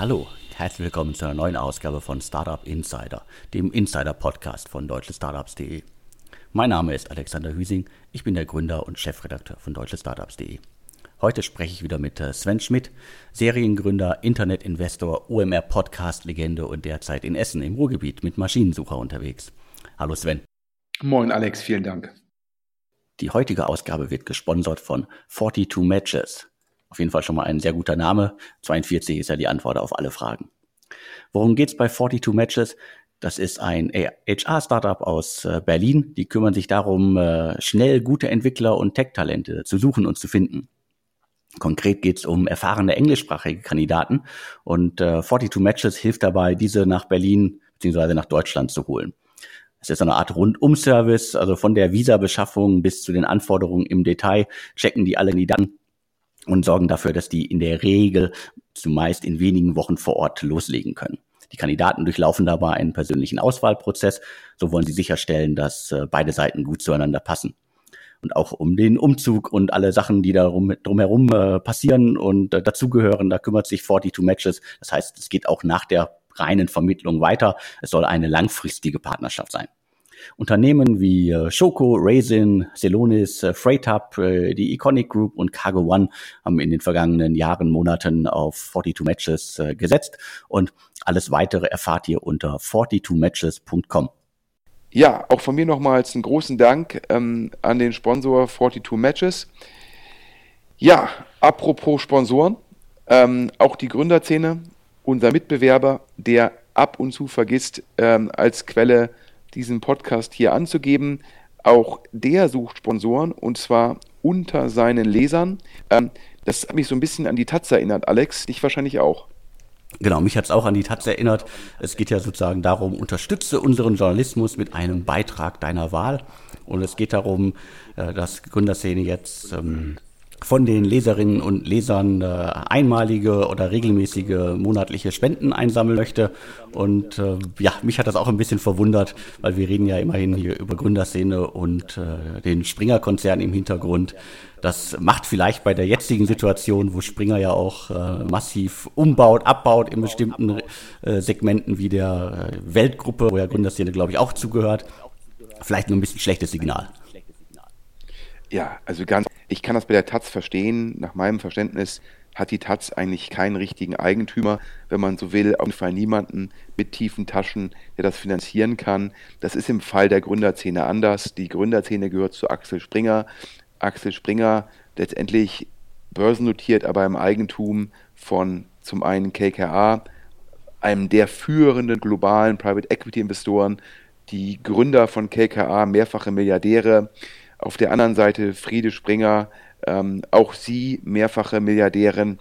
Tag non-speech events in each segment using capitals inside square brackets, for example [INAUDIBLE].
Hallo, herzlich willkommen zu einer neuen Ausgabe von Startup Insider, dem Insider-Podcast von deutschestartups.de. Mein Name ist Alexander Hüsing, ich bin der Gründer und Chefredakteur von deutschestartups.de. Heute spreche ich wieder mit äh, Sven Schmidt, Seriengründer, Internetinvestor, OMR-Podcast-Legende und derzeit in Essen im Ruhrgebiet mit Maschinensucher unterwegs. Hallo Sven. Moin Alex, vielen Dank. Die heutige Ausgabe wird gesponsert von 42 Matches. Auf jeden Fall schon mal ein sehr guter Name. 42 ist ja die Antwort auf alle Fragen. Worum geht's bei 42 Matches? Das ist ein HR-Startup aus äh, Berlin. Die kümmern sich darum, äh, schnell gute Entwickler und Tech-Talente zu suchen und zu finden. Konkret geht es um erfahrene englischsprachige Kandidaten und äh, 42 Matches hilft dabei, diese nach Berlin bzw. nach Deutschland zu holen. Es ist eine Art Rundum-Service, also von der Visabeschaffung bis zu den Anforderungen im Detail checken die alle Kandidaten und sorgen dafür, dass die in der Regel zumeist in wenigen Wochen vor Ort loslegen können. Die Kandidaten durchlaufen dabei einen persönlichen Auswahlprozess. So wollen sie sicherstellen, dass äh, beide Seiten gut zueinander passen. Und auch um den Umzug und alle Sachen, die darum, drumherum äh, passieren und äh, dazugehören, da kümmert sich 42 Matches. Das heißt, es geht auch nach der reinen Vermittlung weiter. Es soll eine langfristige Partnerschaft sein. Unternehmen wie äh, Shoko, Raisin, Celonis, äh, Freight äh, die Iconic Group und Cargo One haben in den vergangenen Jahren, Monaten auf 42 Matches gesetzt und alles weitere erfahrt ihr unter 42matches.com. Ja, auch von mir nochmals einen großen Dank ähm, an den Sponsor 42 Matches. Ja, apropos Sponsoren, ähm, auch die Gründerszene, unser Mitbewerber, der ab und zu vergisst, ähm, als Quelle diesen Podcast hier anzugeben. Auch der sucht Sponsoren und zwar unter seinen Lesern. Ähm, das hat mich so ein bisschen an die Taz erinnert, Alex, dich wahrscheinlich auch. Genau, mich hat es auch an die Taz erinnert. Es geht ja sozusagen darum, unterstütze unseren Journalismus mit einem Beitrag deiner Wahl. Und es geht darum, äh, dass Gründerszene jetzt ähm, von den Leserinnen und Lesern äh, einmalige oder regelmäßige monatliche Spenden einsammeln möchte. Und äh, ja, mich hat das auch ein bisschen verwundert, weil wir reden ja immerhin hier über Gründerszene und äh, den Springer-Konzern im Hintergrund. Das macht vielleicht bei der jetzigen Situation, wo Springer ja auch äh, massiv umbaut, abbaut in bestimmten äh, Segmenten wie der äh, Weltgruppe, wo ja Gründerszene, glaube ich, auch zugehört, vielleicht nur ein bisschen schlechtes Signal. Ja, also ganz, ich kann das bei der Taz verstehen. Nach meinem Verständnis hat die Taz eigentlich keinen richtigen Eigentümer, wenn man so will, auf jeden Fall niemanden mit tiefen Taschen, der das finanzieren kann. Das ist im Fall der Gründerszene anders. Die Gründerszene gehört zu Axel Springer. Axel Springer letztendlich börsennotiert, aber im Eigentum von zum einen KKA, einem der führenden globalen Private Equity Investoren, die Gründer von KKA, mehrfache Milliardäre, auf der anderen Seite Friede Springer, ähm, auch sie mehrfache Milliardärin.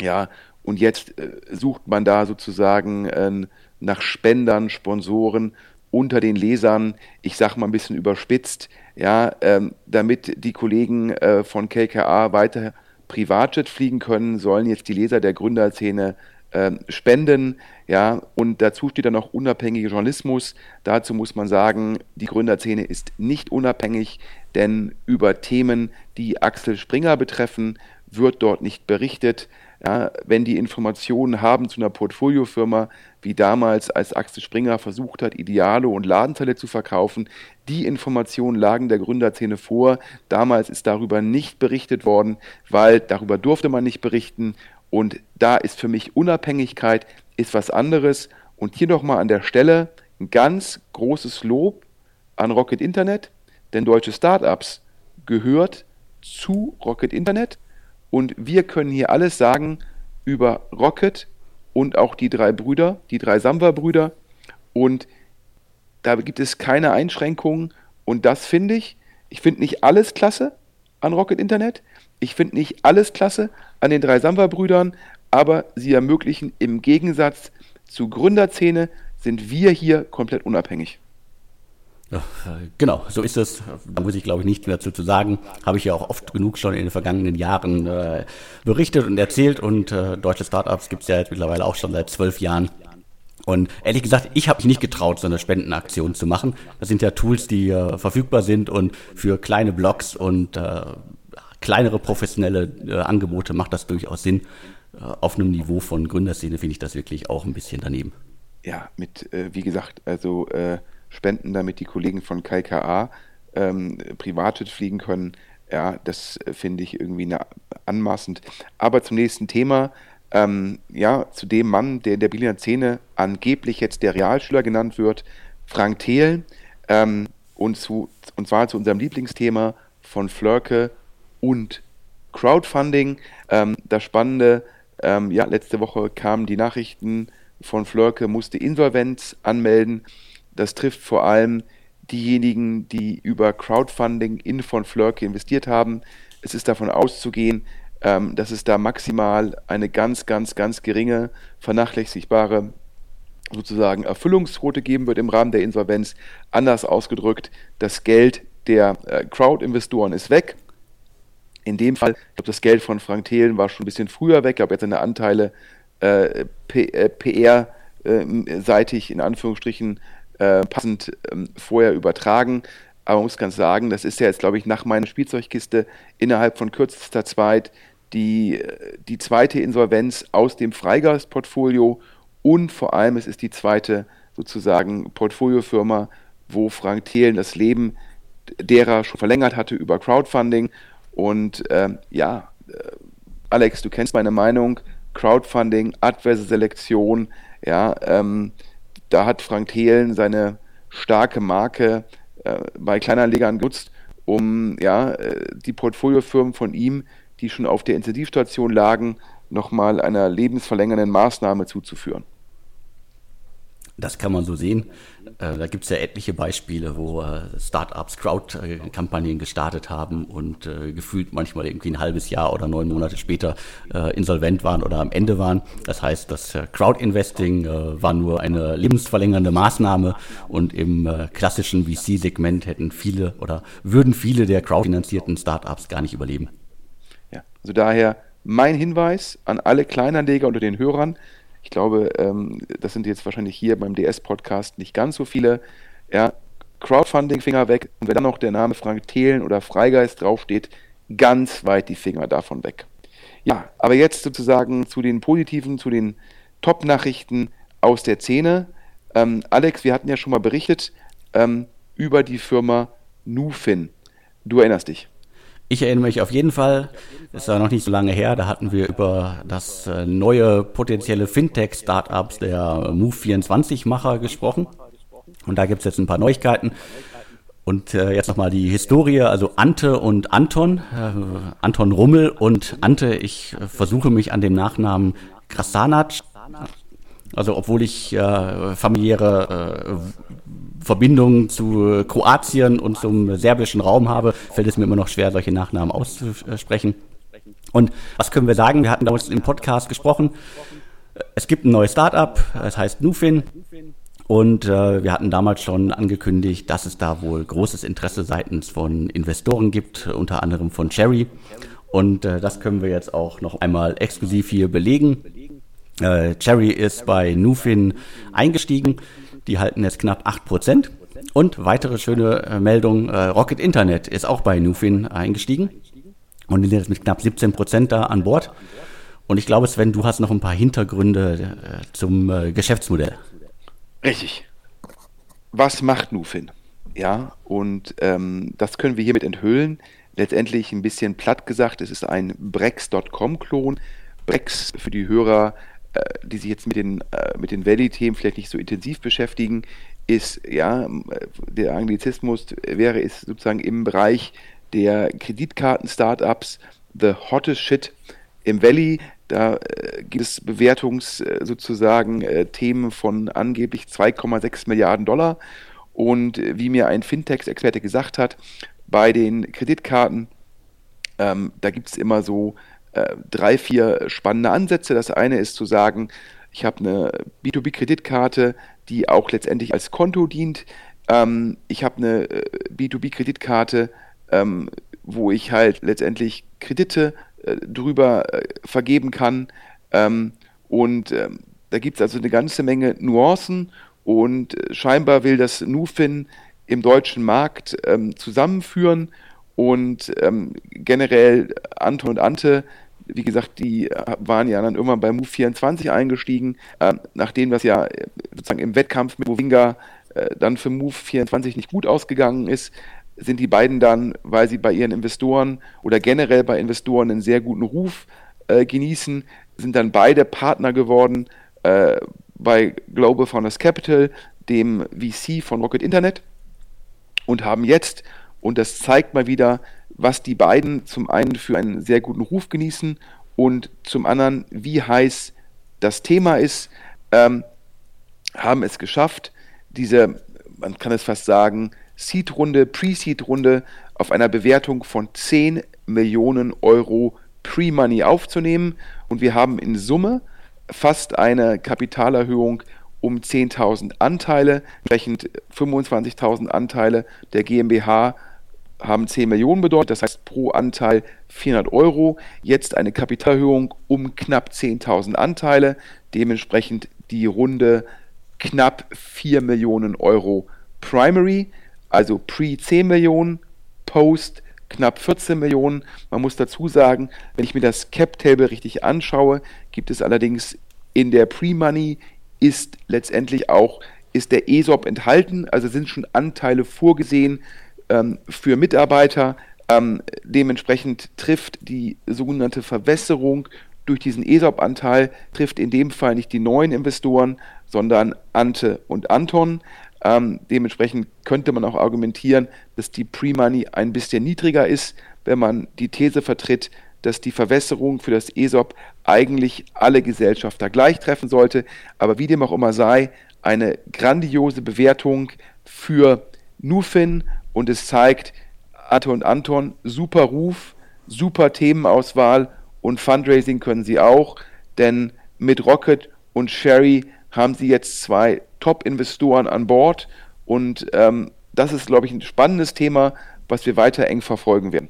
Ja, und jetzt äh, sucht man da sozusagen äh, nach Spendern, Sponsoren unter den Lesern, ich sage mal ein bisschen überspitzt, ja, ähm, damit die Kollegen äh, von KKA weiter Privatjet fliegen können, sollen jetzt die Leser der Gründerszene äh, spenden, ja, und dazu steht dann noch unabhängiger Journalismus. Dazu muss man sagen, die Gründerszene ist nicht unabhängig, denn über Themen, die Axel Springer betreffen, wird dort nicht berichtet. Ja, wenn die Informationen haben zu einer Portfoliofirma, wie damals, als Axel Springer versucht hat, Ideale und Ladenteile zu verkaufen, die Informationen lagen der Gründerszene vor. Damals ist darüber nicht berichtet worden, weil darüber durfte man nicht berichten und da ist für mich Unabhängigkeit ist was anderes. Und hier nochmal an der Stelle ein ganz großes Lob an Rocket Internet, denn deutsche Startups gehört zu Rocket Internet. Und wir können hier alles sagen über Rocket und auch die drei Brüder, die drei Samba-Brüder. Und da gibt es keine Einschränkungen. Und das finde ich, ich finde nicht alles klasse an Rocket Internet, ich finde nicht alles klasse an den drei Samba-Brüdern, aber sie ermöglichen im Gegensatz zu Gründerzähne sind wir hier komplett unabhängig. Ja, genau, so ist es. Da muss ich, glaube ich, nichts mehr zu sagen. Habe ich ja auch oft genug schon in den vergangenen Jahren äh, berichtet und erzählt. Und äh, deutsche Startups gibt es ja jetzt mittlerweile auch schon seit zwölf Jahren. Und ehrlich gesagt, ich habe mich nicht getraut, so eine Spendenaktion zu machen. Das sind ja Tools, die äh, verfügbar sind und für kleine Blogs und äh, kleinere professionelle äh, Angebote macht das durchaus Sinn. äh, auf einem Niveau von Gründerszene finde ich das wirklich auch ein bisschen daneben. Ja, mit, äh, wie gesagt, also äh, Spenden, damit die Kollegen von KKA ähm, Privatjet fliegen können, ja, das finde ich irgendwie eine, anmaßend. Aber zum nächsten Thema, ähm, ja, zu dem Mann, der in der Berliner Szene angeblich jetzt der Realschüler genannt wird, Frank Thelen, ähm, und, zu, und zwar zu unserem Lieblingsthema von Flörke und Crowdfunding. Ähm, das Spannende, ähm, ja, letzte Woche kamen die Nachrichten von Flörke, musste Insolvenz anmelden. Das trifft vor allem diejenigen, die über Crowdfunding in von Flörke investiert haben. Es ist davon auszugehen, ähm, dass es da maximal eine ganz, ganz, ganz geringe, vernachlässigbare sozusagen Erfüllungsquote geben wird im Rahmen der Insolvenz. Anders ausgedrückt, das Geld der äh, Crowd-Investoren ist weg. In dem Fall, ich glaube, das Geld von Frank Thelen war schon ein bisschen früher weg, aber jetzt seine Anteile äh, PR-seitig äh, in Anführungsstrichen äh, passend ähm, vorher übertragen. Aber man muss ganz sagen, das ist ja jetzt, glaube ich, nach meiner Spielzeugkiste innerhalb von kürzester Zeit die, äh, die zweite Insolvenz aus dem Freigeist-Portfolio und vor allem es ist die zweite sozusagen Portfoliofirma, wo Frank Thelen das Leben derer schon verlängert hatte über Crowdfunding. Und äh, ja, Alex, du kennst meine Meinung, Crowdfunding, adverse Selektion, ja, ähm, da hat Frank Thelen seine starke Marke äh, bei Kleinanlegern genutzt, um ja, äh, die Portfoliofirmen von ihm, die schon auf der Intensivstation lagen, nochmal einer lebensverlängernden Maßnahme zuzuführen. Das kann man so sehen. Äh, da gibt es ja etliche Beispiele, wo äh, Startups Crowd-Kampagnen gestartet haben und äh, gefühlt manchmal irgendwie ein halbes Jahr oder neun Monate später insolvent waren oder am Ende waren. Das heißt, das Crowd-Investing war nur eine lebensverlängernde Maßnahme und im klassischen VC-Segment hätten viele oder würden viele der crowdfinanzierten Startups gar nicht überleben. Ja, also daher mein Hinweis an alle Kleinanleger unter den Hörern, ich glaube, ähm, das sind jetzt wahrscheinlich hier beim DS-Podcast nicht ganz so viele. Ja, Crowdfunding-Finger weg und wenn dann noch der Name Frank Thelen oder Freigeist draufsteht, ganz weit die Finger davon weg. Ja, aber jetzt sozusagen zu den positiven, zu den Top-Nachrichten aus der Szene. Ähm, Alex, wir hatten ja schon mal berichtet ähm, über die Firma Nufin. Du erinnerst dich. Ich erinnere mich auf jeden Fall, es war noch nicht so lange her, da hatten wir über das äh, neue potenzielle Fintech-Startups der Move24-Macher gesprochen. Und da gibt es jetzt ein paar Neuigkeiten. Und äh, jetzt nochmal die Historie, also Ante und Anton, äh, Anton Rummel und Ante, ich äh, versuche mich an dem Nachnamen Krasanac, also obwohl ich äh, familiäre äh, Verbindung zu Kroatien und zum serbischen Raum habe, fällt es mir immer noch schwer, solche Nachnamen auszusprechen. Und was können wir sagen? Wir hatten damals im Podcast gesprochen. Es gibt ein neues Startup, es heißt Nufin. Und äh, wir hatten damals schon angekündigt, dass es da wohl großes Interesse seitens von Investoren gibt, unter anderem von Cherry. Und äh, das können wir jetzt auch noch einmal exklusiv hier belegen. Äh, Cherry ist bei Nufin eingestiegen. Die halten jetzt knapp 8%. Und weitere schöne äh, Meldung, äh, Rocket Internet ist auch bei Nufin eingestiegen und sind jetzt mit knapp 17% da an Bord. Und ich glaube, Sven, du hast noch ein paar Hintergründe äh, zum Geschäftsmodell. Richtig. Was macht Nufin? Ja, und ähm, das können wir hiermit enthüllen. Letztendlich ein bisschen platt gesagt, es ist ein Brex.com-Klon. Brex für die Hörer die sich jetzt mit den, äh, mit den Valley-Themen vielleicht nicht so intensiv beschäftigen, ist, ja, der Anglizismus wäre es sozusagen im Bereich der Kreditkarten-Startups the hottest shit im Valley. Da äh, gibt es Bewertungs äh, sozusagen äh, Themen von angeblich 2,6 Milliarden Dollar. Und äh, wie mir ein Fintech-Experte gesagt hat, bei den Kreditkarten, ähm, da gibt es immer so äh, drei, vier spannende Ansätze. Das eine ist zu sagen, ich habe eine B2B-Kreditkarte, die auch letztendlich als Konto dient. Ähm, ich habe eine äh, B2B-Kreditkarte, ähm, wo ich halt letztendlich Kredite äh, drüber äh, vergeben kann. Ähm, und ähm, da gibt es also eine ganze Menge Nuancen und äh, scheinbar will das Nufin im deutschen Markt ähm, zusammenführen und ähm, generell Anton und Ante wie gesagt, die waren ja dann irgendwann bei Move 24 eingestiegen, äh, nachdem das ja äh, sozusagen im Wettkampf mit Movinga äh, dann für Move 24 nicht gut ausgegangen ist, sind die beiden dann, weil sie bei ihren Investoren oder generell bei Investoren einen sehr guten Ruf äh, genießen, sind dann beide Partner geworden äh, bei Global Founders Capital, dem VC von Rocket Internet und haben jetzt, und das zeigt mal wieder, was die beiden zum einen für einen sehr guten Ruf genießen und zum anderen, wie heiß das Thema ist, ähm, haben es geschafft, diese, man kann es fast sagen, Seed-Runde, Pre-Seed-Runde auf einer Bewertung von 10 Millionen Euro Pre-Money aufzunehmen. Und wir haben in Summe fast eine Kapitalerhöhung um 10.000 Anteile, entsprechend 25.000 Anteile der GmbH haben 10 Millionen bedeutet, das heißt pro Anteil 400 Euro. Jetzt eine Kapitalerhöhung um knapp 10.000 Anteile, dementsprechend die Runde knapp 4 Millionen Euro Primary, also Pre 10 Millionen, Post knapp 14 Millionen. Man muss dazu sagen, wenn ich mir das Cap Table richtig anschaue, gibt es allerdings in der Pre-Money ist letztendlich auch ist der ESOP enthalten, also sind schon Anteile vorgesehen ähm, für Mitarbeiter. Ähm, dementsprechend trifft die sogenannte Verwässerung durch diesen ESOP-Anteil, trifft in dem Fall nicht die neuen Investoren, sondern Ante und Anton. Ähm, dementsprechend könnte man auch argumentieren, dass die Pre-Money ein bisschen niedriger ist, wenn man die These vertritt, dass die Verwässerung für das ESOP eigentlich alle Gesellschafter gleich treffen sollte. Aber wie dem auch immer sei, eine grandiose Bewertung für Nufin und es zeigt, Atto und Anton, super Ruf, super Themenauswahl und Fundraising können sie auch, denn mit Rocket und Sherry haben sie jetzt zwei Top-Investoren an Bord und ähm, das ist, glaube ich, ein spannendes Thema, was wir weiter eng verfolgen werden.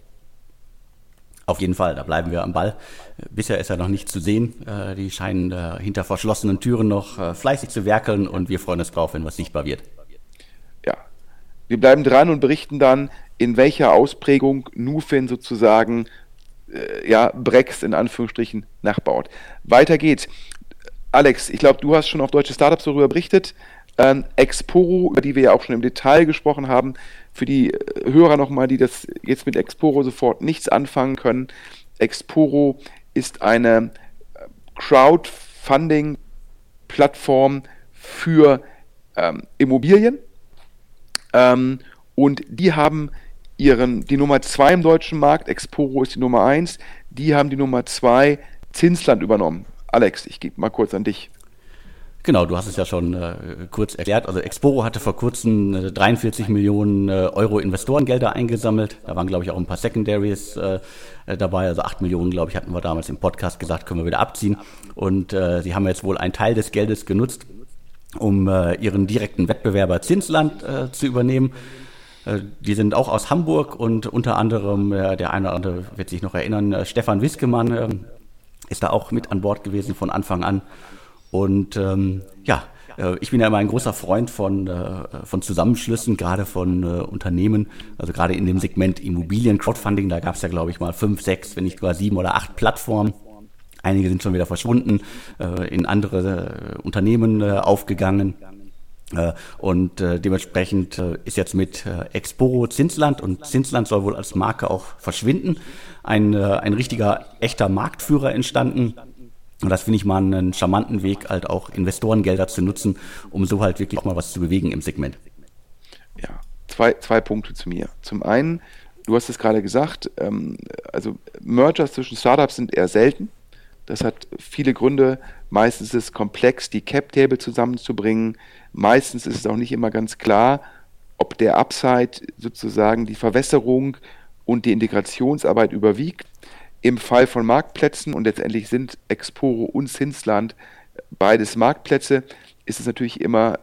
Auf jeden Fall, da bleiben wir am Ball. Bisher ist er noch nicht zu sehen. Äh, die scheinen äh, hinter verschlossenen Türen noch äh, fleißig zu werkeln und wir freuen uns drauf, wenn was sichtbar wird. Wir bleiben dran und berichten dann, in welcher Ausprägung Nufin sozusagen ja, Brex in Anführungsstrichen nachbaut. Weiter geht's. Alex, ich glaube, du hast schon auf deutsche Startups darüber berichtet. Ähm, Exporo, über die wir ja auch schon im Detail gesprochen haben, für die äh, Hörer nochmal, die das jetzt mit Exporo sofort nichts anfangen können. Exporo ist eine äh, Crowdfunding-Plattform für ähm, Immobilien ähm, und die haben ihren, die Nummer 2 im deutschen Markt, Exporo ist die Nummer 1, die haben die Nummer 2 Zinsland übernommen. Alex, ich gebe mal kurz an dich. Genau, du hast es ja schon äh, kurz erklärt. Also Exporo hatte vor kurzem äh, 43 Millionen äh, Euro Investorengelder eingesammelt. Da waren, glaube ich, auch ein paar Secondaries äh, dabei. Also 8 Millionen, glaube ich, hatten wir damals im Podcast gesagt, können wir wieder abziehen. Und äh, sie haben jetzt wohl einen Teil des Geldes genutzt, um äh, ihren direkten Wettbewerber Zinsland äh, zu übernehmen. Äh, die sind auch aus Hamburg und unter anderem, der eine oder andere wird sich noch erinnern, äh, Stefan Wiskemann äh, ist da auch mit an Bord gewesen von Anfang an. Und ähm, ja, äh, ich bin ja immer ein großer Freund von, äh, von Zusammenschlüssen, gerade von Unternehmen, also gerade in dem Segment Immobilien-Crowdfunding, da gab es ja, glaube ich, mal fünf, sechs, wenn nicht sogar sieben oder acht Plattformen. Einige sind schon wieder verschwunden, äh, in andere äh, Unternehmen äh, aufgegangen. Und dementsprechend ist jetzt mit Exporo Zinsland und Zinsland soll wohl als Marke auch verschwinden. Ein, ein richtiger, echter Marktführer entstanden und das finde ich mal einen charmanten Weg, halt auch Investorengelder zu nutzen, um so halt wirklich auch mal was zu bewegen im Segment. Ja, zwei, zwei Punkte zu mir. Zum einen, du hast es gerade gesagt, ähm, also Mergers zwischen Startups sind eher selten. Das hat viele Gründe. Meistens ist es komplex, die Cap-Table zusammenzubringen. Meistens ist es auch nicht immer ganz klar, ob der Upside sozusagen die Verwässerung und die Integrationsarbeit überwiegt. Im Fall von Marktplätzen, und letztendlich sind Exporo und Zinsland beides Marktplätze, ist es natürlich immer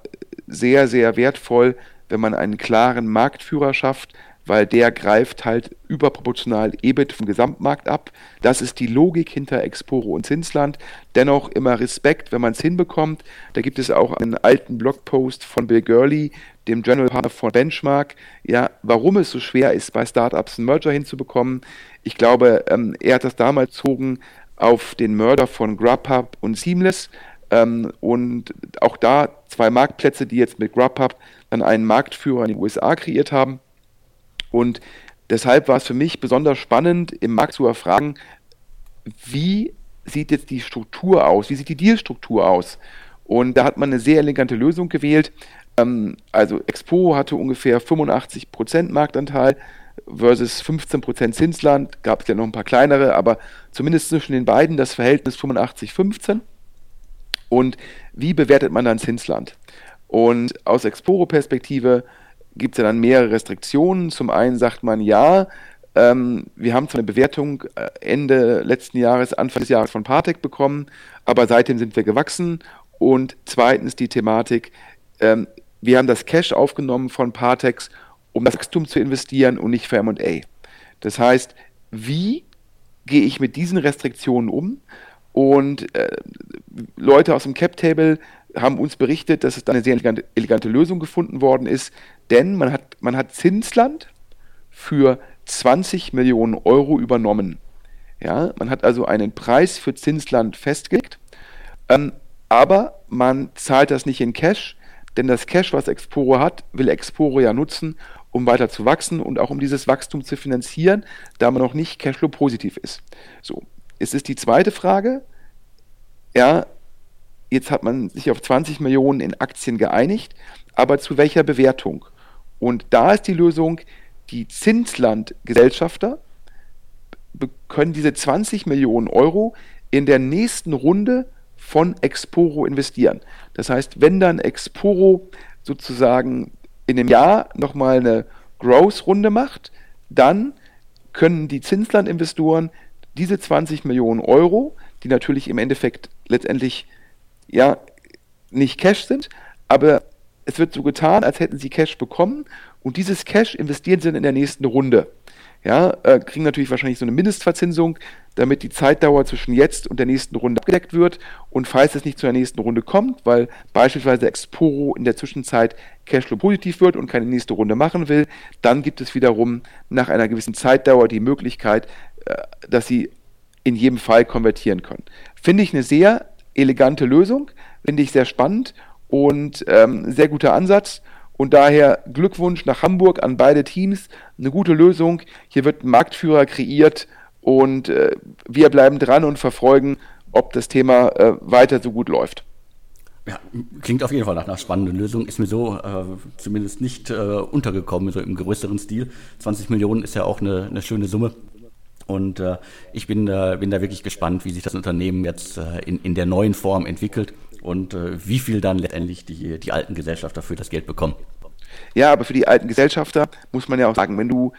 sehr, sehr wertvoll, wenn man einen klaren Marktführer schafft, weil der greift halt überproportional EBIT vom Gesamtmarkt ab. Das ist die Logik hinter Exporo und Zinsland. Dennoch immer Respekt, wenn man es hinbekommt. Da gibt es auch einen alten Blogpost von Bill Gurley, dem General Partner von Benchmark, ja, warum es so schwer ist, bei Startups einen Merger hinzubekommen. Ich glaube, ähm, er hat das damals gezogen auf den Mörder von Grubhub und Seamless. Ähm, und auch da zwei Marktplätze, die jetzt mit Grubhub dann einen Marktführer in den USA kreiert haben. Und deshalb war es für mich besonders spannend, im Markt zu erfragen, wie sieht jetzt die Struktur aus, wie sieht die Dealstruktur aus? Und da hat man eine sehr elegante Lösung gewählt. Ähm, also Expo hatte ungefähr 85% Marktanteil versus 15% Zinsland. Gab es ja noch ein paar kleinere, aber zumindest zwischen den beiden das Verhältnis 85-15. Und wie bewertet man dann Zinsland? Und aus Exporo-Perspektive gibt es ja dann mehrere Restriktionen. Zum einen sagt man ja, ähm, wir haben zwar eine Bewertung äh, Ende letzten Jahres, Anfang des Jahres von Partec bekommen, aber seitdem sind wir gewachsen. Und zweitens die Thematik, ähm, wir haben das Cash aufgenommen von Partex, um das Wachstum zu investieren und nicht für M&A. Das heißt, wie gehe ich mit diesen Restriktionen um? Und äh, Leute aus dem Cap Table haben uns berichtet, dass es da eine sehr elegante, elegante, Lösung gefunden worden ist, denn man hat, man hat Zinsland für 20 Millionen Euro übernommen. Ja, man hat also einen Preis für Zinsland festgelegt, ähm, aber man zahlt das nicht in Cash, denn das Cash, was Exporo hat, will Exporo ja nutzen, um weiter zu wachsen und auch um dieses Wachstum zu finanzieren, da man noch nicht Cashflow positiv ist. So, es ist die zweite Frage. Ja, jetzt hat man sich auf 20 Millionen in Aktien geeinigt, aber zu welcher Bewertung? Und da ist die Lösung, die Zinslandgesellschafter können diese 20 Millionen Euro in der nächsten Runde von Exporo investieren. Das heißt, wenn dann Exporo sozusagen in einem Jahr nochmal eine Growth-Runde macht, dann können die Zinslandinvestoren diese 20 Millionen Euro, die natürlich im Endeffekt letztendlich ja nicht Cash sind, aber es wird so getan, als hätten sie Cash bekommen und dieses Cash investieren sie dann in der nächsten Runde ja, äh, kriegen natürlich wahrscheinlich so eine Mindestverzinsung, damit die Zeitdauer zwischen jetzt und der nächsten Runde abgedeckt wird. Und falls es nicht zu der nächsten Runde kommt, weil beispielsweise Exporo in der Zwischenzeit Cashflow positiv wird und keine nächste Runde machen will, dann gibt es wiederum nach einer gewissen Zeitdauer die Möglichkeit, dass sie in jedem Fall konvertieren können. Finde ich eine sehr elegante Lösung, finde ich sehr spannend und ähm, sehr guter Ansatz. Und daher Glückwunsch nach Hamburg an beide Teams. Eine gute Lösung. Hier wird ein Marktführer kreiert und äh, wir bleiben dran und verfolgen, ob das Thema äh, weiter so gut läuft. Ja, klingt auf jeden Fall nach einer spannenden Lösung. Ist mir so äh, zumindest nicht äh, untergekommen, so im größeren Stil. 20 Millionen ist ja auch eine, eine schöne Summe. Und äh, ich bin, äh, bin da wirklich gespannt, wie sich das Unternehmen jetzt äh, in, in der neuen Form entwickelt und äh, wie viel dann letztendlich die, die alten Gesellschafter für das Geld bekommen. Ja, aber für die alten Gesellschafter muss man ja auch sagen, wenn du,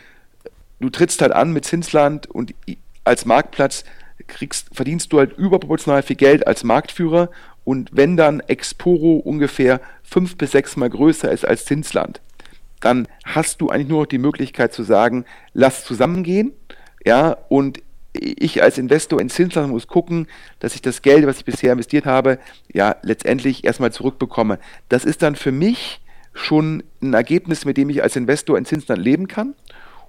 du trittst halt an mit Zinsland und als Marktplatz kriegst, verdienst du halt überproportional viel Geld als Marktführer und wenn dann Exporo ungefähr fünf bis sechs Mal größer ist als Zinsland, dann hast du eigentlich nur noch die Möglichkeit zu sagen, lass zusammengehen, ja, und ich als Investor in Zinsland muss gucken, dass ich das Geld, was ich bisher investiert habe, ja letztendlich erstmal zurückbekomme. Das ist dann für mich schon ein Ergebnis, mit dem ich als Investor in Zinsland leben kann.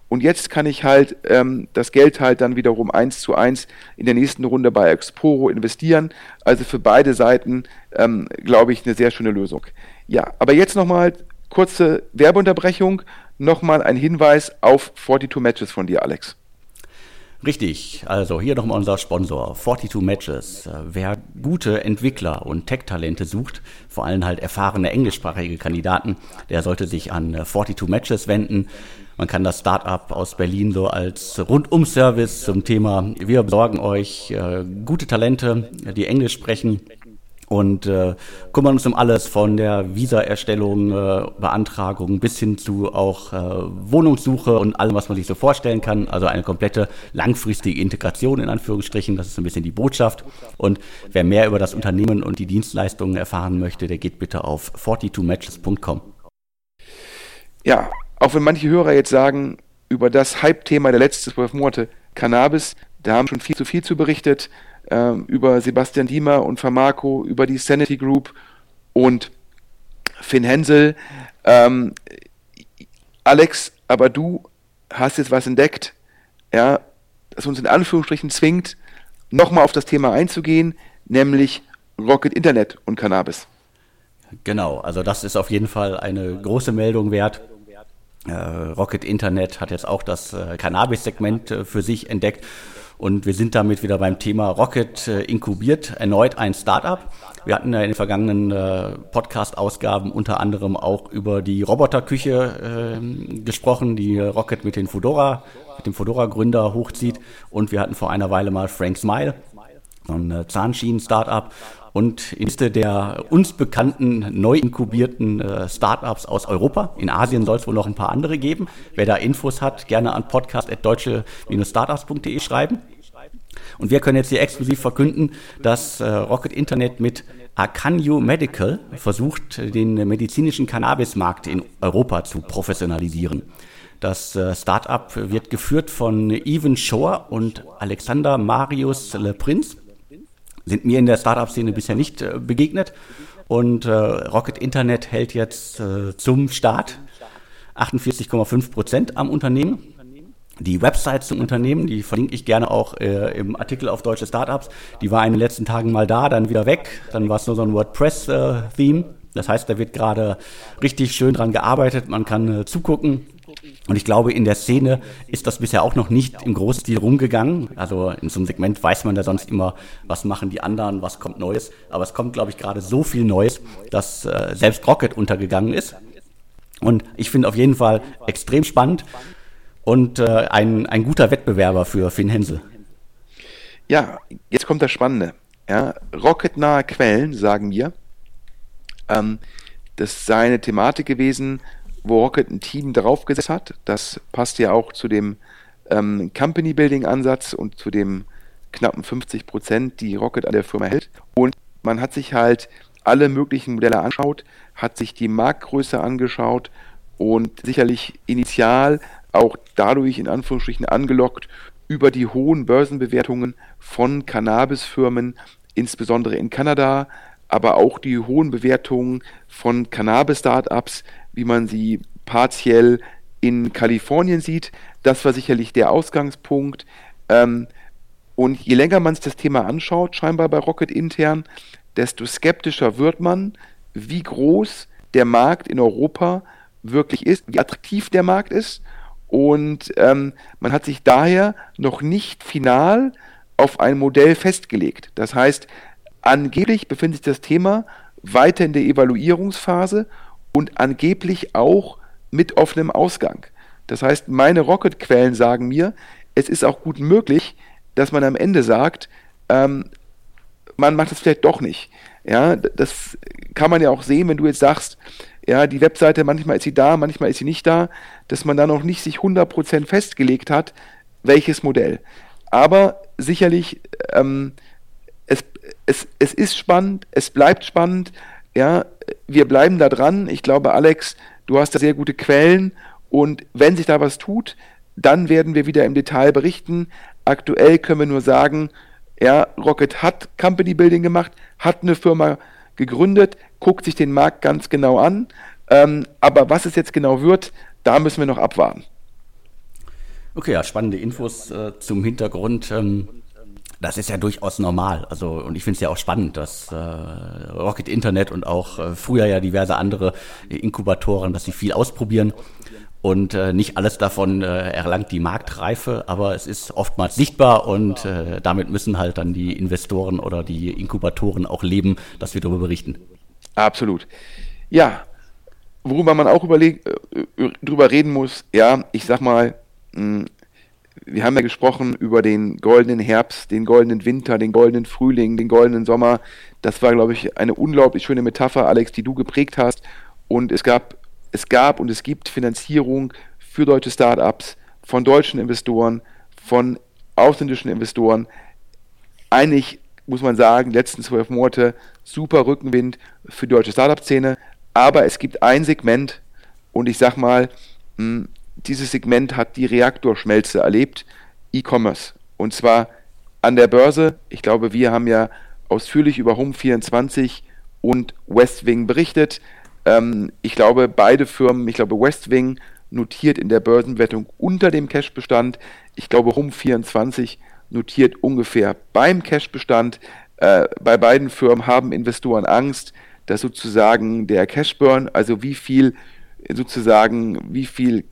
Und jetzt kann ich halt ähm, das Geld halt dann wiederum eins zu eins in der nächsten Runde bei Exporo investieren. Also für beide Seiten, ähm, glaube ich, eine sehr schöne Lösung. Ja, aber jetzt nochmal kurze Werbeunterbrechung. Nochmal ein Hinweis auf 42 Matches von dir, Alex. Richtig, also hier nochmal unser Sponsor, 42 Matches. Wer gute Entwickler und Tech-Talente sucht, vor allem halt erfahrene englischsprachige Kandidaten, der sollte sich an 42 Matches wenden. Man kann das Startup aus Berlin so als Rundum-Service zum Thema, wir besorgen euch äh, gute Talente, die Englisch sprechen und äh, kümmern uns um alles von der Visa-Erstellung, äh, Beantragung bis hin zu auch äh, Wohnungssuche und allem, was man sich so vorstellen kann. Also eine komplette langfristige Integration in Anführungsstrichen. Das ist ein bisschen die Botschaft. Und wer mehr über das Unternehmen und die Dienstleistungen erfahren möchte, der geht bitte auf 42matches.com. Ja, auch wenn manche Hörer jetzt sagen, über das Hype-Thema der letzten zwölf Monate Cannabis, da haben schon viel zu viel zu berichtet äh, über Sebastian Diemer und Vermarco, über die Sanity Group und Finn Hensel. Ähm, Alex, aber du hast jetzt was entdeckt, ja, das uns in Anführungsstrichen zwingt, nochmal auf das Thema einzugehen, nämlich Rocket Internet und Cannabis. Genau, also das ist auf jeden Fall eine große Meldung wert. Äh, Rocket Internet hat jetzt auch das äh, Cannabis-Segment äh, für sich entdeckt und wir sind damit wieder beim Thema Rocket äh, inkubiert, erneut ein Startup. Wir hatten ja in den vergangenen äh, Podcast-Ausgaben unter anderem auch über die Roboterküche äh, gesprochen, die Rocket mit den Fedora, mit dem Fedora-Gründer hochzieht. Und wir hatten vor einer Weile mal Frank Smile, ein äh, Zahnschienen-Startup. Und Liste der uns bekannten, neu inkubierten äh, Startups aus Europa. In Asien soll es wohl noch ein paar andere geben. Wer da Infos hat, gerne an podcast.deutsche-startups.de schreiben. Und wir können jetzt hier exklusiv verkünden, dass äh, Rocket Internet mit Akanyu Medical versucht, den medizinischen Cannabismarkt in Europa zu professionalisieren. Das Startup wird geführt von Evan Shore und Alexander Marius Le Prince. Sind mir in der Startup-Szene bisher nicht äh, begegnet. Und äh, Rocket Internet hält jetzt äh, zum Start 48,5 Prozent am Unternehmen. Die Website zum Unternehmen, die verlinke ich gerne auch äh, im Artikel auf deutsche Startups. Die war in den letzten Tagen mal da, dann wieder weg. Dann war es nur so ein WordPress-Theme. Äh, das heißt, da wird gerade richtig schön dran gearbeitet. Man kann äh, zugucken. Und ich glaube, in der Szene ist das bisher auch noch nicht im Großstil rumgegangen. Also in so einem Segment weiß man da sonst immer, was machen die anderen, was kommt Neues. Aber es kommt, glaube ich, gerade so viel Neues, dass äh, selbst Rocket untergegangen ist. Und ich finde auf jeden Fall extrem spannend und äh, ein, ein guter Wettbewerber für Finn Hensel. Ja, jetzt kommt das Spannende. Ja, rocketnahe Quellen sagen mir, ähm, das sei eine Thematik gewesen, wo Rocket ein Team draufgesetzt hat. Das passt ja auch zu dem ähm, Company Building Ansatz und zu dem knappen 50 Prozent, die Rocket an der Firma hält. Und man hat sich halt alle möglichen Modelle angeschaut, hat sich die Marktgröße angeschaut und sicherlich initial auch dadurch in Anführungsstrichen angelockt über die hohen Börsenbewertungen von Cannabisfirmen, insbesondere in Kanada, aber auch die hohen Bewertungen von Cannabis-Startups, wie man sie partiell in Kalifornien sieht. Das war sicherlich der Ausgangspunkt. Ähm, und je länger man sich das Thema anschaut, scheinbar bei Rocket intern, desto skeptischer wird man, wie groß der Markt in Europa wirklich ist, wie attraktiv der Markt ist und ähm, man hat sich daher noch nicht final auf ein Modell festgelegt. Das heißt, angeblich befindet sich das Thema weiter in der Evaluierungsphase und angeblich auch mit offenem Ausgang. Das heißt, meine Rocket-Quellen sagen mir, es ist auch gut möglich, dass man am Ende sagt, ähm, man macht es vielleicht doch nicht. Ja, das kann man ja auch sehen, wenn du jetzt sagst, ja, die Webseite, manchmal ist sie da, manchmal ist sie nicht da, dass man da noch nicht sich 100% festgelegt hat, welches Modell. Aber sicherlich, ähm, es, es, es ist spannend, es bleibt spannend, ja, wir bleiben da dran. Ich glaube, Alex, du hast da sehr gute Quellen und wenn sich da was tut, dann werden wir wieder im Detail berichten. Aktuell können wir nur sagen, ja, Rocket hat Company Building gemacht, hat eine Firma gegründet, guckt sich den Markt ganz genau an. Ähm, aber was es jetzt genau wird, da müssen wir noch abwarten. Okay, ja, spannende Infos äh, zum Hintergrund. Ähm, das ist ja durchaus normal. Also, und ich finde es ja auch spannend, dass äh, Rocket Internet und auch äh, früher ja diverse andere Inkubatoren, dass sie viel ausprobieren. Und äh, nicht alles davon äh, erlangt die Marktreife, aber es ist oftmals sichtbar und äh, damit müssen halt dann die Investoren oder die Inkubatoren auch leben, dass wir darüber berichten. Absolut. Ja, worüber man auch überleg äh, drüber reden muss, ja, ich sag mal, mh, hm, wir haben ja gesprochen über den goldenen Herbst, den goldenen Winter, den goldenen Frühling, den goldenen Sommer. Das war, glaube ich, eine unglaublich schöne Metapher, Alex, die du geprägt hast. Und es gab, es gab und es gibt Finanzierung für deutsche Startups von deutschen Investoren, von ausländischen Investoren. Eigentlich muss man sagen, letzten zwölf Monate super Rückenwind für die deutsche Startup-Szene. Aber es gibt ein Segment, und ich sag mal, hm, dieses Segment hat die Reaktorschmelze erlebt, E-Commerce. Und zwar an der Börse. Ich glaube, wir haben ja ausführlich über Home24 und Westwing berichtet. Ähm, ich glaube, beide Firmen, ich glaube, Westwing notiert in der Börsenwertung unter dem Cash-Bestand. Ich glaube, Home24 notiert ungefähr beim Cashbestand. Äh, bei beiden Firmen haben Investoren Angst, dass sozusagen der Cashburn, also wie viel sozusagen, wie viel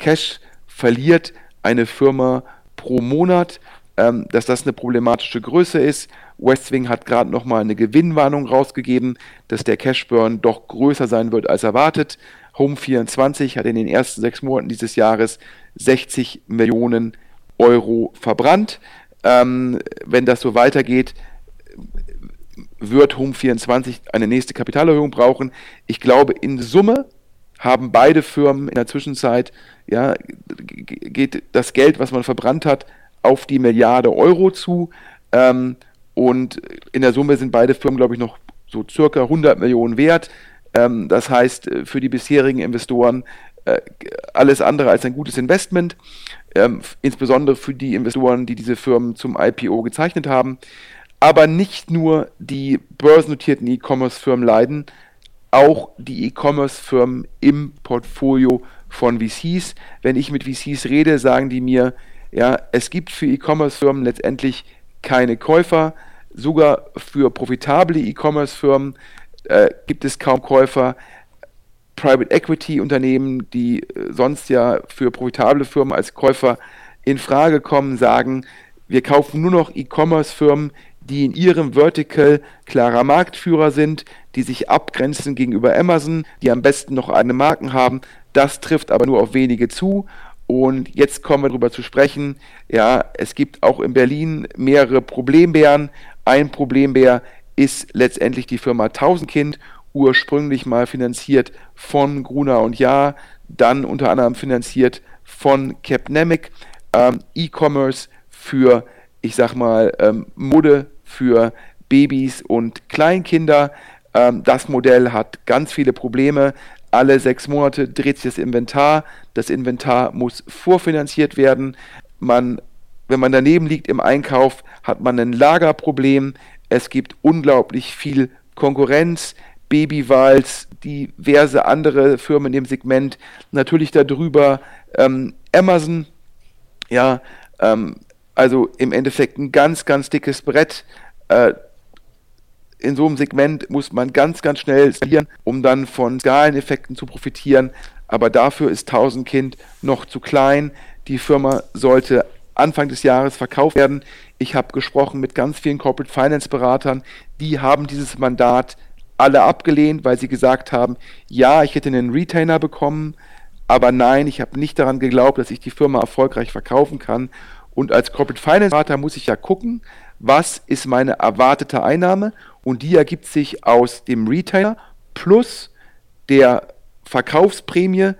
Cash verliert eine Firma pro Monat, ähm, dass das eine problematische Größe ist. Westwing hat gerade nochmal eine Gewinnwarnung rausgegeben, dass der Cashburn doch größer sein wird als erwartet. Home24 hat in den ersten sechs Monaten dieses Jahres 60 Millionen Euro verbrannt. Ähm, wenn das so weitergeht, wird Home24 eine nächste Kapitalerhöhung brauchen. Ich glaube, in Summe haben beide Firmen in der Zwischenzeit, ja, geht das Geld, was man verbrannt hat, auf die Milliarde Euro zu. Ähm, und in der Summe sind beide Firmen, glaube ich, noch so circa 100 Millionen wert. Ähm, das heißt, für die bisherigen Investoren äh, alles andere als ein gutes Investment, ähm, insbesondere für die Investoren, die diese Firmen zum IPO gezeichnet haben. Aber nicht nur die börsennotierten E-Commerce-Firmen leiden, auch die E-Commerce-Firmen im Portfolio von VCs. Wenn ich mit VCs rede, sagen die mir, ja, es gibt für E-Commerce-Firmen letztendlich keine Käufer. Sogar für profitable E-Commerce-Firmen äh, gibt es kaum Käufer. Private Equity Unternehmen, die äh, sonst ja für profitable Firmen als Käufer in Frage kommen, sagen, wir kaufen nur noch E-Commerce-Firmen, die in ihrem Vertical klarer Marktführer sind, die sich abgrenzen gegenüber Amazon, die am besten noch eine Marken haben. Das trifft aber nur auf wenige zu. Und jetzt kommen wir darüber zu sprechen. Ja, es gibt auch in Berlin mehrere Problembären. Ein Problembär ist letztendlich die Firma Tausendkind, ursprünglich mal finanziert von Gruner und Jahr, dann unter anderem finanziert von Capnemic, ähm, E-Commerce für, ich sag mal, ähm, Mode für Babys und Kleinkinder. Ähm, das Modell hat ganz viele Probleme. Alle sechs Monate dreht sich das Inventar. Das Inventar muss vorfinanziert werden. Man, wenn man daneben liegt im Einkauf, hat man ein Lagerproblem. Es gibt unglaublich viel Konkurrenz. Babywals, diverse andere Firmen dem Segment, natürlich darüber ähm, Amazon, ja, ähm, also im Endeffekt ein ganz, ganz dickes Brett. Äh, in so einem Segment muss man ganz, ganz schnell skalieren, um dann von Skaleneffekten zu profitieren. Aber dafür ist 1000 Kind noch zu klein. Die Firma sollte Anfang des Jahres verkauft werden. Ich habe gesprochen mit ganz vielen Corporate Finance Beratern, die haben dieses Mandat alle abgelehnt, weil sie gesagt haben, ja, ich hätte einen Retainer bekommen, aber nein, ich habe nicht daran geglaubt, dass ich die Firma erfolgreich verkaufen kann. Und als Corporate Finance Berater muss ich ja gucken, was ist meine erwartete Einnahme und die ergibt sich aus dem Retainer plus der Verkaufsprämie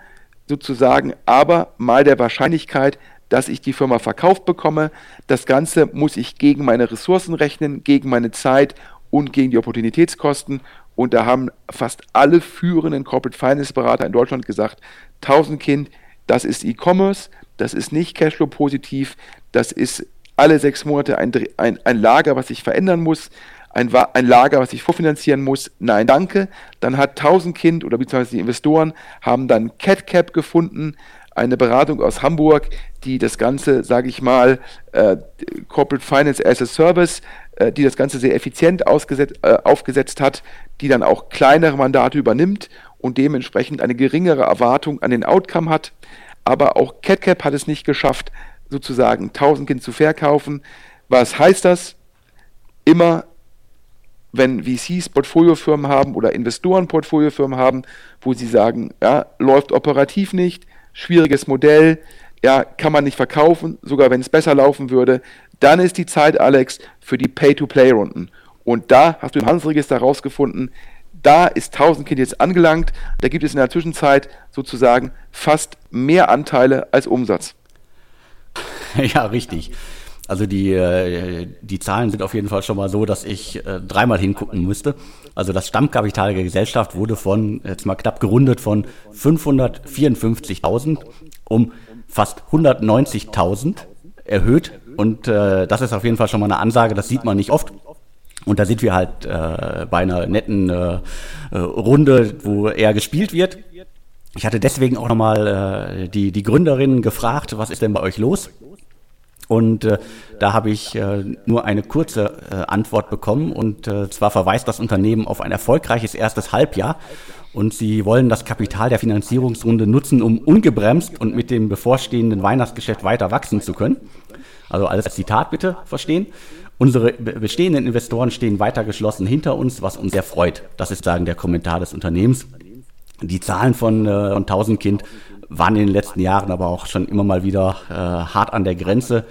sozusagen, aber mal der Wahrscheinlichkeit, dass ich die Firma verkauft bekomme. Das Ganze muss ich gegen meine Ressourcen rechnen, gegen meine Zeit und gegen die Opportunitätskosten. Und da haben fast alle führenden Corporate Finance Berater in Deutschland gesagt, 1000 Kind, das ist E-Commerce, das ist nicht Cashflow positiv, das ist alle sechs Monate ein, ein, ein Lager, was sich verändern muss, ein, ein, Lager, was ich vorfinanzieren muss. Nein, danke. Dann hat 1000 Kind oder beziehungsweise die Investoren haben dann CatCap gefunden, eine Beratung aus Hamburg, die das Ganze, sage ich mal, äh, Corporate Finance as a Service, äh, die das Ganze sehr effizient äh, aufgesetzt hat, die dann auch kleinere Mandate übernimmt und dementsprechend eine geringere Erwartung an den Outcome hat. Aber auch CatCap hat es nicht geschafft, sozusagen 1000 Kind zu verkaufen. Was heißt das? Immer wenn VCs Portfoliofirmen haben oder Investoren Portfoliofirmen haben, wo sie sagen, ja, läuft operativ nicht, schwieriges Modell, ja, kann man nicht verkaufen, sogar wenn es besser laufen würde, dann ist die Zeit, Alex, für die Pay-to-Play-Runden. Und da hast du im Handelsregister herausgefunden, da ist 1000 Kind jetzt angelangt. Da gibt es in der Zwischenzeit sozusagen fast mehr Anteile als Umsatz. [LAUGHS] Ja, richtig. Also die, äh, die Zahlen sind auf jeden Fall schon mal so, dass ich äh, dreimal hingucken müsste. Also das Stammkapital der Gesellschaft wurde von, jetzt mal knapp gerundet, von 554.000 um fast 190.000 erhöht. Und äh, das ist auf jeden Fall schon mal eine Ansage, das sieht man nicht oft. Und da sind wir halt äh, bei einer netten äh, äh, Runde, wo er gespielt wird. Ich hatte deswegen auch nochmal äh, die, die Gründerinnen gefragt, was ist denn bei euch los? Und äh, da habe ich äh, nur eine kurze äh, Antwort bekommen. Und äh, zwar verweist das Unternehmen auf ein erfolgreiches erstes Halbjahr. Und sie wollen das Kapital der Finanzierungsrunde nutzen, um ungebremst und mit dem bevorstehenden Weihnachtsgeschäft weiter wachsen zu können. Also alles als Zitat bitte verstehen. Unsere bestehenden Investoren stehen weiter geschlossen hinter uns, was uns sehr freut. Das ist sagen der Kommentar des Unternehmens. Die Zahlen von, äh, von 1000 Kind waren in den letzten Jahren aber auch schon immer mal wieder äh, hart an der Grenze.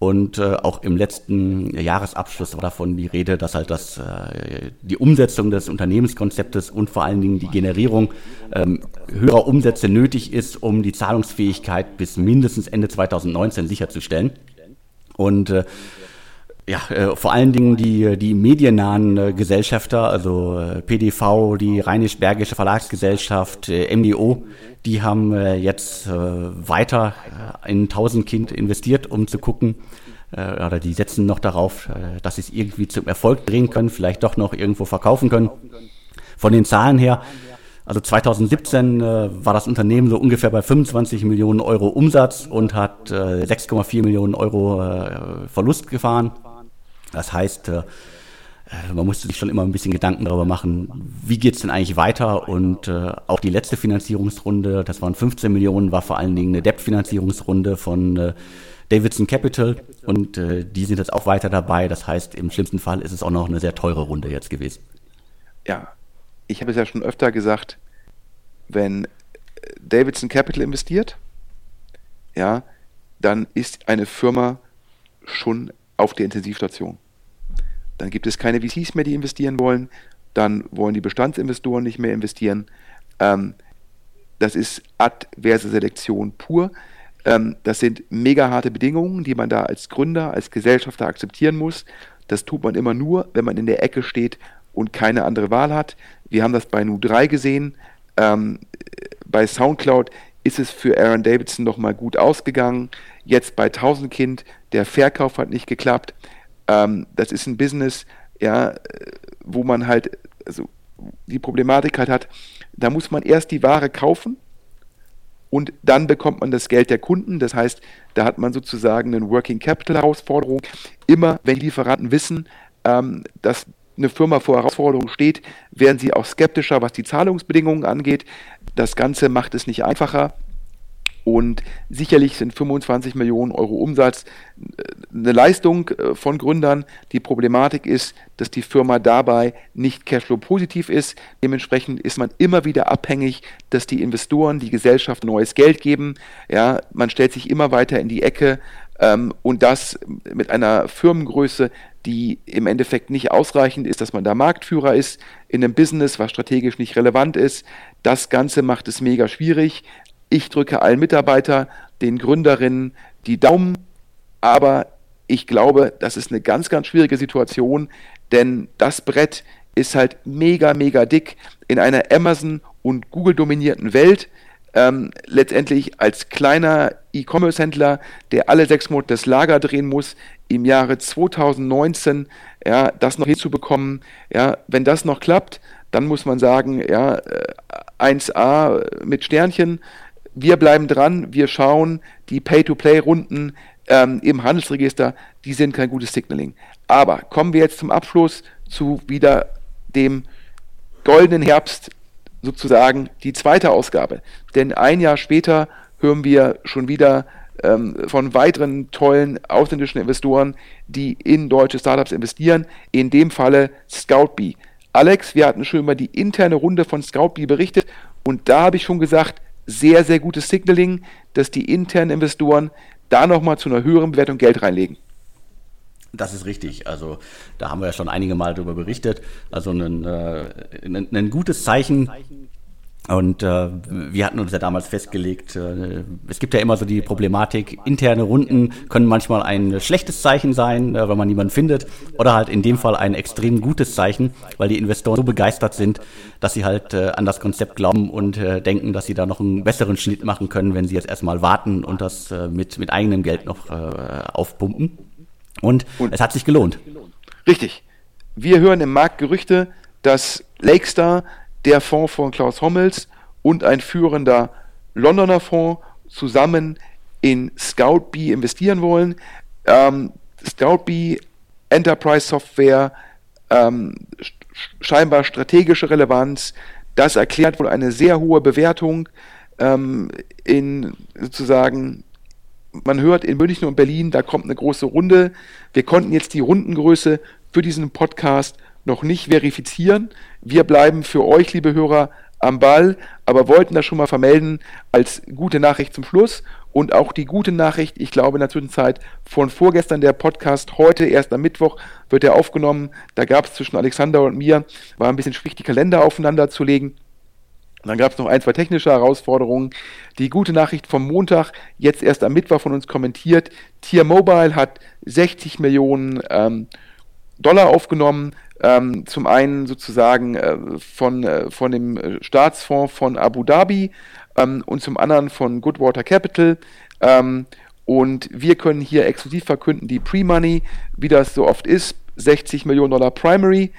Und äh, auch im letzten Jahresabschluss war davon die Rede, dass halt das, äh, die Umsetzung des Unternehmenskonzeptes und vor allen Dingen die Generierung ähm, höherer Umsätze nötig ist, um die Zahlungsfähigkeit bis mindestens Ende 2019 sicherzustellen. Und äh, ja, äh, vor allen Dingen die, die mediennahen äh, Gesellschafter, also äh, PDV, die Rheinisch-Bergische Verlagsgesellschaft, äh, MDO, die haben äh, jetzt äh, weiter in 1000 Kind investiert, um zu gucken, oder die setzen noch darauf, dass sie es irgendwie zum Erfolg bringen können, vielleicht doch noch irgendwo verkaufen können. Von den Zahlen her, also 2017 äh, war das Unternehmen so ungefähr bei 25 Millionen Euro Umsatz und hat äh, 6,4 Millionen Euro äh, Verlust gefahren. Das heißt, äh, man musste sich schon immer ein bisschen Gedanken darüber machen, wie geht's denn eigentlich weiter? Und äh, auch die letzte Finanzierungsrunde, das waren 15 Millionen, war vor allen Dingen eine Debt-Finanzierungsrunde von äh, Davidson Capital und äh, die sind jetzt auch weiter dabei. Das heißt, im schlimmsten Fall ist es auch noch eine sehr teure Runde jetzt gewesen. Ja, ich habe es ja schon öfter gesagt, wenn Davidson Capital investiert, ja, dann ist eine Firma schon auf der Intensivstation. Dann gibt es keine VCs mehr, die investieren wollen. Dann wollen die Bestandsinvestoren nicht mehr investieren. Ähm, das ist adverse Selektion pur. Ähm, das sind mega harte Bedingungen, die man da als Gründer, als Gesellschafter akzeptieren muss. Das tut man immer nur, wenn man in der Ecke steht und keine andere Wahl hat. Wir haben das bei Nu3 gesehen. Ähm, bei Soundcloud ist es für Aaron Davidson nochmal gut ausgegangen. Jetzt bei Tausendkind, der Verkauf hat nicht geklappt. Ähm, das ist ein Business, ja, wo man halt also die Problematik halt hat, da muss man erst die Ware kaufen und dann bekommt man das Geld der Kunden. Das heißt, da hat man sozusagen eine Working Capital Herausforderung. Immer wenn Lieferanten wissen, ähm, dass eine Firma vor Herausforderungen steht, werden sie auch skeptischer, was die Zahlungsbedingungen angeht. Das Ganze macht es nicht einfacher. Und sicherlich sind 25 Millionen Euro Umsatz äh, eine Leistung äh, von Gründern. Die Problematik ist, dass die Firma dabei nicht cashflow-positiv ist. Dementsprechend ist man immer wieder abhängig, dass die Investoren, die Gesellschaft neues Geld geben. Ja, man stellt sich immer weiter in die Ecke ähm, und das mit einer Firmengröße, die im Endeffekt nicht ausreichend ist, dass man da Marktführer ist in einem Business, was strategisch nicht relevant ist. Das Ganze macht es mega schwierig. Ich drücke allen Mitarbeitern, den Gründerinnen die Daumen, aber ich glaube, das ist eine ganz, ganz schwierige Situation, denn das Brett ist halt mega, mega dick in einer Amazon- und Google-dominierten Welt. Ähm, letztendlich als kleiner E-Commerce-Händler, der alle sechs Monate das Lager drehen muss, im Jahre 2019 ja, das noch hinzubekommen, ja, wenn das noch klappt, dann muss man sagen, ja, 1A äh, mit Sternchen, wir bleiben dran, wir schauen, die Pay-to-Play-Runden ähm, im Handelsregister, die sind kein gutes Signaling. Aber kommen wir jetzt zum Abschluss zu wieder dem goldenen Herbst sozusagen die zweite Ausgabe. Denn ein Jahr später hören wir schon wieder ähm, von weiteren tollen ausländischen Investoren, die in deutsche Startups investieren. In dem Falle ScoutBee. Alex, wir hatten schon über die interne Runde von ScoutBee berichtet und da habe ich schon gesagt, sehr, sehr gutes Signaling, dass die internen Investoren da nochmal zu einer höheren Bewertung Geld reinlegen. Das ist richtig. Also da haben wir ja schon einige Mal darüber berichtet. Also ein, äh, ein, ein gutes Zeichen und äh, wir hatten uns ja damals festgelegt, äh, es gibt ja immer so die Problematik, interne Runden können manchmal ein schlechtes Zeichen sein, äh, wenn man niemanden findet, oder halt in dem Fall ein extrem gutes Zeichen, weil die Investoren so begeistert sind, dass sie halt äh, an das Konzept glauben und äh, denken, dass sie da noch einen besseren Schnitt machen können, wenn sie jetzt erstmal warten und das äh, mit, mit eigenem Geld noch äh, aufpumpen. Und, und es hat sich gelohnt. Richtig. Wir hören im Markt Gerüchte, dass Lakestar der Fonds von Klaus Hommels und ein führender Londoner Fonds zusammen in ScoutBee investieren wollen. ähm, ScoutBee, Enterprise Software, ähm, scheinbar strategische Relevanz. Das erklärt wohl eine sehr hohe Bewertung ähm, in sozusagen man hört in München und Berlin, da kommt eine große Runde. Wir konnten jetzt die Rundengröße für diesen Podcast noch nicht verifizieren. Wir bleiben für euch, liebe Hörer, am Ball, aber wollten das schon mal vermelden als gute Nachricht zum Schluss. Und auch die gute Nachricht, ich glaube in der Zwischenzeit von vorgestern der Podcast, heute erst am Mittwoch wird er aufgenommen. Da gab es zwischen Alexander und mir, war ein bisschen schwierig, die Kalender aufeinander zu legen. Dann gab es noch ein, zwei technische Herausforderungen. Die gute Nachricht vom Montag, jetzt erst am Mittwoch von uns kommentiert. Tier Mobile hat 60 Millionen ähm, Dollar aufgenommen. Ähm, zum einen sozusagen äh, von, äh, von dem äh, Staatsfonds von Abu Dhabi ähm, und zum anderen von Goodwater Capital. Ähm, und wir können hier exklusiv verkünden, die Pre-Money, wie das so oft ist, 60 Millionen Dollar Primary.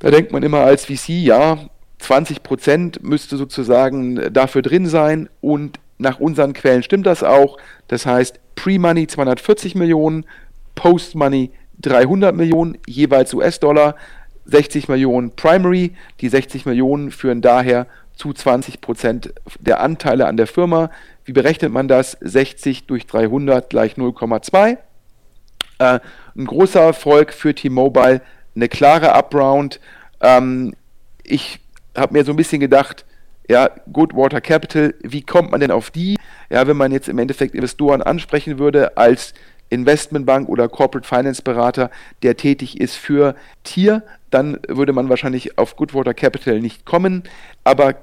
Da denkt man immer als VC, ja, 20 Prozent müsste sozusagen dafür drin sein und nach unseren Quellen stimmt das auch. Das heißt, Pre-Money 240 Millionen, Post-Money 300 Millionen, jeweils US-Dollar, 60 Millionen Primary. Die 60 Millionen führen daher zu 20 Prozent der Anteile an der Firma. Wie berechnet man das? 60 durch 300 gleich 0,2. Äh, ein großer Erfolg für T-Mobile, eine klare Upround. Ähm, ich habe mir so ein bisschen gedacht, ja, Goodwater Capital, wie kommt man denn auf die? Ja, wenn man jetzt im Endeffekt Investoren ansprechen würde als Investmentbank oder Corporate Finance Berater, der tätig ist für Tier, dann würde man wahrscheinlich auf Goodwater Capital nicht kommen. Aber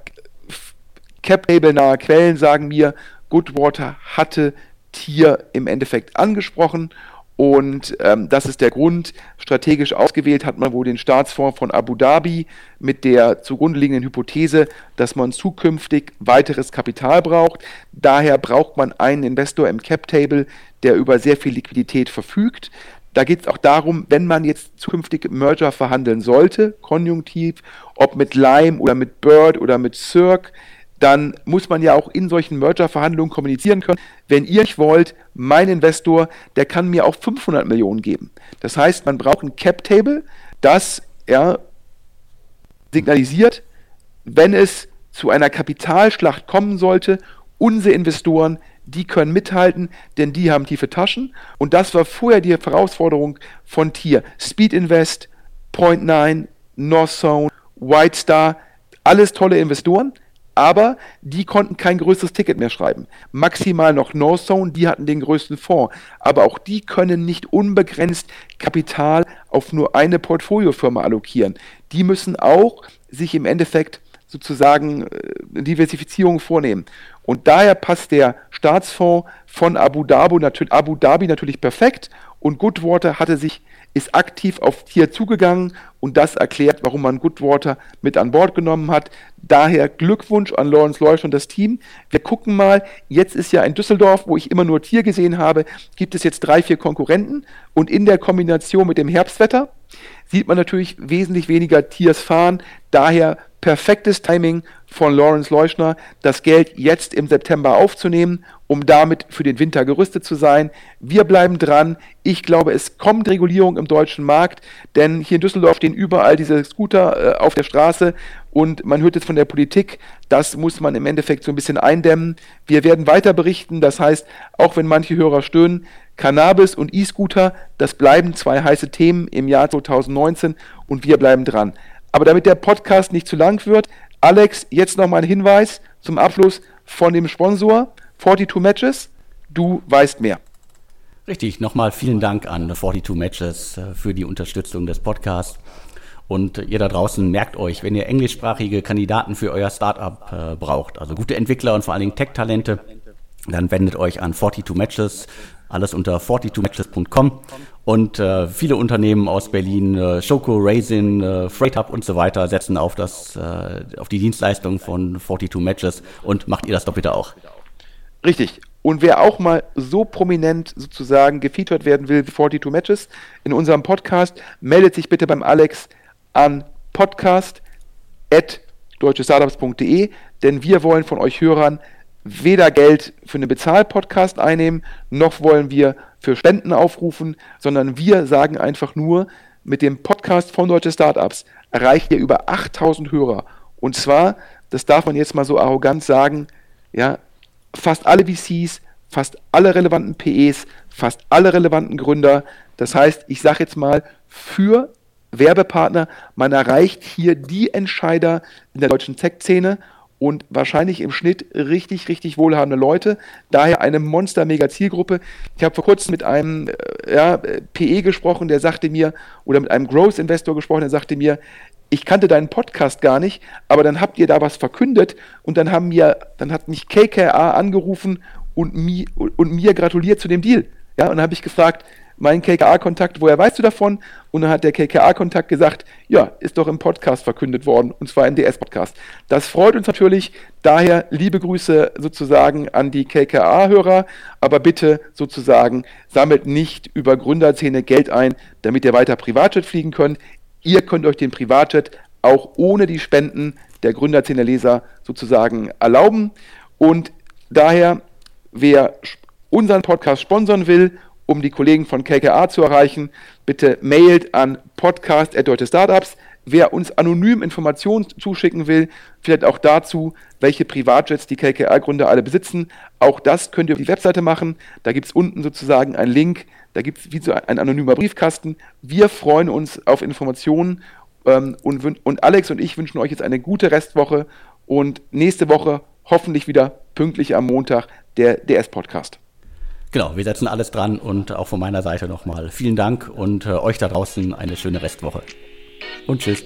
Cap-Table-nahe Quellen sagen mir, Goodwater hatte Tier im Endeffekt angesprochen und ähm, das ist der Grund. Strategisch ausgewählt hat man wohl den Staatsfonds von Abu Dhabi mit der zugrunde liegenden Hypothese, dass man zukünftig weiteres Kapital braucht. Daher braucht man einen Investor im Cap Table, der über sehr viel Liquidität verfügt. Da geht es auch darum, wenn man jetzt zukünftig Merger verhandeln sollte, konjunktiv, ob mit Lime oder mit Bird oder mit Cirque, dann muss man ja auch in solchen Merger-Verhandlungen kommunizieren können. Wenn ihr nicht wollt, mein Investor, der kann mir auch 500 Millionen geben. Das heißt, man braucht ein Cap-Table, das ja, signalisiert, wenn es zu einer Kapitalschlacht kommen sollte, unsere Investoren, die können mithalten, denn die haben tiefe Taschen. Und das war vorher die Herausforderung von Tier. Speed Invest, Point 9, North Zone, White Star, alles tolle Investoren aber die konnten kein größeres Ticket mehr schreiben. Maximal noch Northzone, die hatten den größten Fonds, aber auch die können nicht unbegrenzt Kapital auf nur eine Portfoliofirma allokieren. Die müssen auch sich im Endeffekt sozusagen äh, Diversifizierung vornehmen. Und daher passt der Staatsfonds von Abu Dhabi, Abu Dhabi natürlich perfekt und Goodwater hatte sich ist aktiv auf Tier zugegangen und das erklärt, warum man Goodwater mit an Bord genommen hat. Daher Glückwunsch an Lawrence Leusch und das Team. Wir gucken mal, jetzt ist ja in Düsseldorf, wo ich immer nur Tier gesehen habe, gibt es jetzt drei, vier Konkurrenten und in der Kombination mit dem Herbstwetter sieht man natürlich wesentlich weniger Tiers fahren. Daher perfektes Timing von Lawrence Leuschner, das Geld jetzt im September aufzunehmen, um damit für den Winter gerüstet zu sein. Wir bleiben dran. Ich glaube, es kommt Regulierung im deutschen Markt, denn hier in Düsseldorf stehen überall diese Scooter äh, auf der Straße und man hört jetzt von der Politik, das muss man im Endeffekt so ein bisschen eindämmen. Wir werden weiter berichten, das heißt, auch wenn manche Hörer stöhnen, Cannabis und E-Scooter, das bleiben zwei heiße Themen im Jahr 2019 und wir bleiben dran. Aber damit der Podcast nicht zu lang wird, Alex, jetzt nochmal ein Hinweis zum Abschluss von dem Sponsor 42 Matches. Du weißt mehr. Richtig, nochmal vielen Dank an 42 Matches äh, für die Unterstützung des Podcasts. Und ihr da draußen merkt euch, wenn ihr englischsprachige Kandidaten für euer Startup äh, braucht, also gute Entwickler und vor allen Dingen Tech-Talente, dann wendet euch an 42 Matches, alles unter 42matches.com und äh, viele Unternehmen aus Berlin, äh, Schoko, Raisin, äh, Freight Hub und so weiter setzen auf das, äh, auf die Dienstleistung von 42 Matches und macht ihr das doch bitte auch. Richtig. Und wer auch mal so prominent sozusagen gefeatured werden will wie 42 Matches in unserem Podcast, meldet sich bitte beim Alex an podcast.deutschestartups.de, denn wir wollen von euch Hörern weder Geld für einen Bezahl-Podcast einnehmen, noch wollen wir für Spenden aufrufen, sondern wir sagen einfach nur, mit dem Podcast von Deutsche Startups erreicht ihr über 8000 Hörer. Und zwar, das darf man jetzt mal so arrogant sagen, ja, fast alle VCs, fast alle relevanten PEs, fast alle relevanten Gründer. Das heißt, ich sage jetzt mal, für Werbepartner, man erreicht hier die Entscheider in der deutschen Tech-Szene und wahrscheinlich im Schnitt richtig, richtig wohlhabende Leute. Daher eine Monster-Mega-Zielgruppe. Ich habe vor kurzem mit einem äh, ja, PE gesprochen, der sagte mir, oder mit einem Growth-Investor gesprochen, der sagte mir, ich kannte deinen Podcast gar nicht, aber dann habt ihr da was verkündet und dann haben mir, dann hat mich KKA angerufen und, mi, und mir gratuliert zu dem Deal. Ja, und dann habe ich gefragt, mein KKA-Kontakt, woher weißt du davon? Und dann hat der KKA-Kontakt gesagt, ja, ist doch im Podcast verkündet worden, und zwar im DS-Podcast. Das freut uns natürlich. Daher liebe Grüße sozusagen an die KKA-Hörer, aber bitte sozusagen sammelt nicht über Gründerzähne Geld ein, damit ihr weiter Privatjet fliegen könnt. Ihr könnt euch den Privatjet auch ohne die Spenden der Gründerzähne-Leser sozusagen erlauben. Und daher, wer unseren Podcast sponsern will um die Kollegen von KKA zu erreichen, bitte mailt an podcast.deutsche Wer uns anonym Informationen zuschicken will, vielleicht auch dazu, welche Privatjets die KKA-Gründer alle besitzen, auch das könnt ihr auf die Webseite machen. Da gibt es unten sozusagen einen Link, da gibt es wie so ein anonymer Briefkasten. Wir freuen uns auf Informationen ähm, und, und Alex und ich wünschen euch jetzt eine gute Restwoche und nächste Woche hoffentlich wieder pünktlich am Montag der DS-Podcast. Genau, wir setzen alles dran und auch von meiner Seite nochmal vielen Dank und äh, euch da draußen eine schöne Restwoche. Und tschüss.